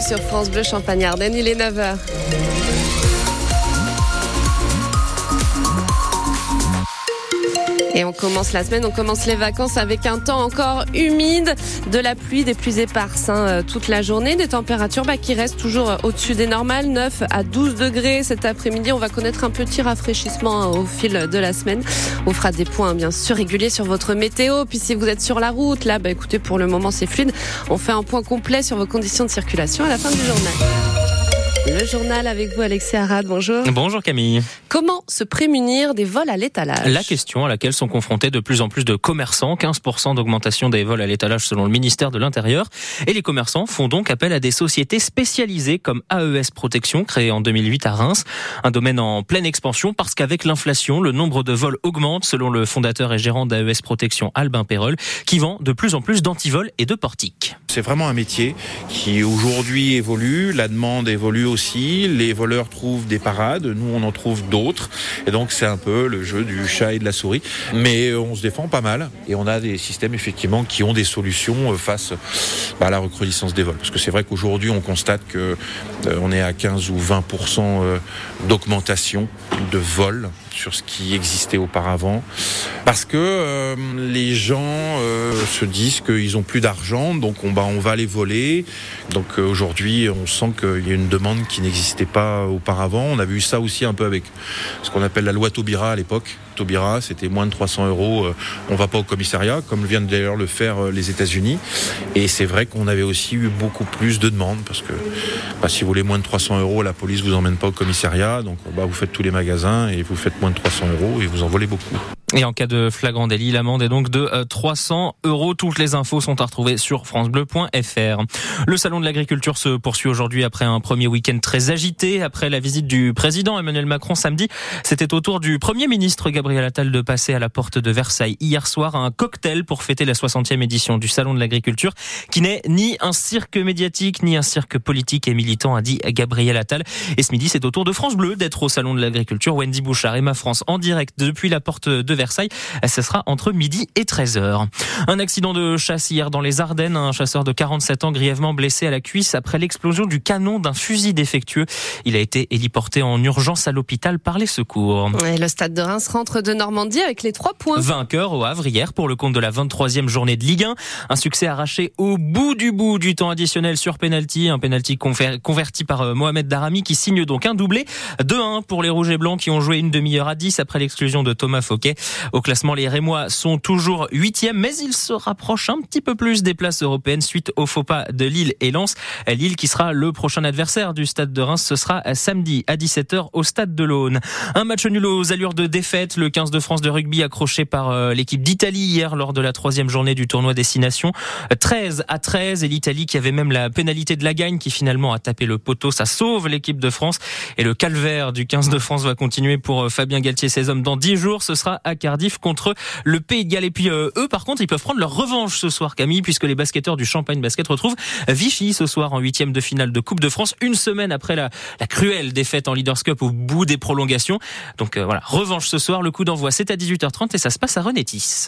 Sur France Bleu Champagne-Ardenne, il est 9h. Et on commence la semaine, on commence les vacances avec un temps encore humide, de la pluie, des pluies éparses hein, euh, toute la journée, des températures bah, qui restent toujours euh, au-dessus des normales, 9 à 12 degrés cet après-midi. On va connaître un petit rafraîchissement hein, au fil de la semaine. On fera des points bien sûr réguliers sur votre météo. Puis si vous êtes sur la route, là, bah, écoutez, pour le moment c'est fluide. On fait un point complet sur vos conditions de circulation à la fin du journal. Le journal avec vous, Alexis Arad. Bonjour. Bonjour Camille. Comment se prémunir des vols à l'étalage? La question à laquelle sont confrontés de plus en plus de commerçants, 15% d'augmentation des vols à l'étalage selon le ministère de l'Intérieur. Et les commerçants font donc appel à des sociétés spécialisées comme AES Protection, créée en 2008 à Reims. Un domaine en pleine expansion parce qu'avec l'inflation, le nombre de vols augmente selon le fondateur et gérant d'AES Protection, Albin Perrol, qui vend de plus en plus d'antivols et de portiques. C'est vraiment un métier qui aujourd'hui évolue, la demande évolue aussi, les voleurs trouvent des parades, nous on en trouve d'autres, et donc c'est un peu le jeu du chat et de la souris, mais euh, on se défend pas mal, et on a des systèmes effectivement qui ont des solutions euh, face bah, à la recrudescence des vols, parce que c'est vrai qu'aujourd'hui on constate que euh, on est à 15 ou 20% d'augmentation de vols sur ce qui existait auparavant, parce que les gens se disent qu'ils ont plus d'argent, donc on, bah, on va les voler, donc aujourd'hui on sent qu'il y a une demande qui n'existait pas auparavant. On avait eu ça aussi un peu avec ce qu'on appelle la loi Taubira à l'époque. Taubira, c'était moins de 300 euros, euh, on va pas au commissariat, comme viennent d'ailleurs le faire euh, les États-Unis. Et c'est vrai qu'on avait aussi eu beaucoup plus de demandes, parce que bah, si vous voulez moins de 300 euros, la police vous emmène pas au commissariat, donc bah, vous faites tous les magasins et vous faites moins de 300 euros et vous en volez beaucoup. Et en cas de flagrant délit, l'amende est donc de 300 euh, euros. Toutes les infos sont à retrouver sur francebleu.fr. Le salon de l'agriculture se poursuit aujourd'hui après un premier week-end très agité. Après la visite du président Emmanuel Macron samedi, c'était au tour du premier ministre Gabriel Attal de passer à la porte de Versailles hier soir un cocktail pour fêter la 60e édition du salon de l'agriculture qui n'est ni un cirque médiatique ni un cirque politique et militant, a dit Gabriel Attal. Et ce midi, c'est au tour de France Bleu d'être au salon de l'agriculture. Wendy Bouchard et ma France en direct depuis la porte de Versailles Versailles. Ce sera entre midi et 13h. Un accident de chasse hier dans les Ardennes. Un chasseur de 47 ans grièvement blessé à la cuisse après l'explosion du canon d'un fusil défectueux. Il a été héliporté en urgence à l'hôpital par les secours. le stade de Reims rentre de Normandie avec les trois points. Vainqueur au Havre hier pour le compte de la 23e journée de Ligue 1. Un succès arraché au bout du bout du temps additionnel sur penalty. Un penalty converti par euh, Mohamed Darami qui signe donc un doublé. 2-1 pour les Rouges et Blancs qui ont joué une demi-heure à 10 après l'exclusion de Thomas Fauquet. Au classement, les Rémois sont toujours huitièmes, mais ils se rapprochent un petit peu plus des places européennes suite au faux pas de Lille et Lens. Lille qui sera le prochain adversaire du stade de Reims, ce sera samedi à 17h au stade de l'Aune. Un match nul aux allures de défaite, le 15 de France de rugby accroché par euh, l'équipe d'Italie hier lors de la troisième journée du tournoi Destination. 13 à 13 et l'Italie qui avait même la pénalité de la gagne qui finalement a tapé le poteau. Ça sauve l'équipe de France et le calvaire du 15 de France va continuer pour euh, Fabien Galtier ses hommes dans 10 jours. Ce sera à Cardiff contre le Pays de Galles. Et puis euh, eux, par contre, ils peuvent prendre leur revanche ce soir, Camille, puisque les basketteurs du Champagne Basket retrouvent Vichy ce soir en huitième de finale de Coupe de France, une semaine après la, cruelle défaite en Leaders Cup au bout des prolongations. Donc euh, voilà, revanche ce soir. Le coup d'envoi, c'est à 18h30 et ça se passe à Renétis.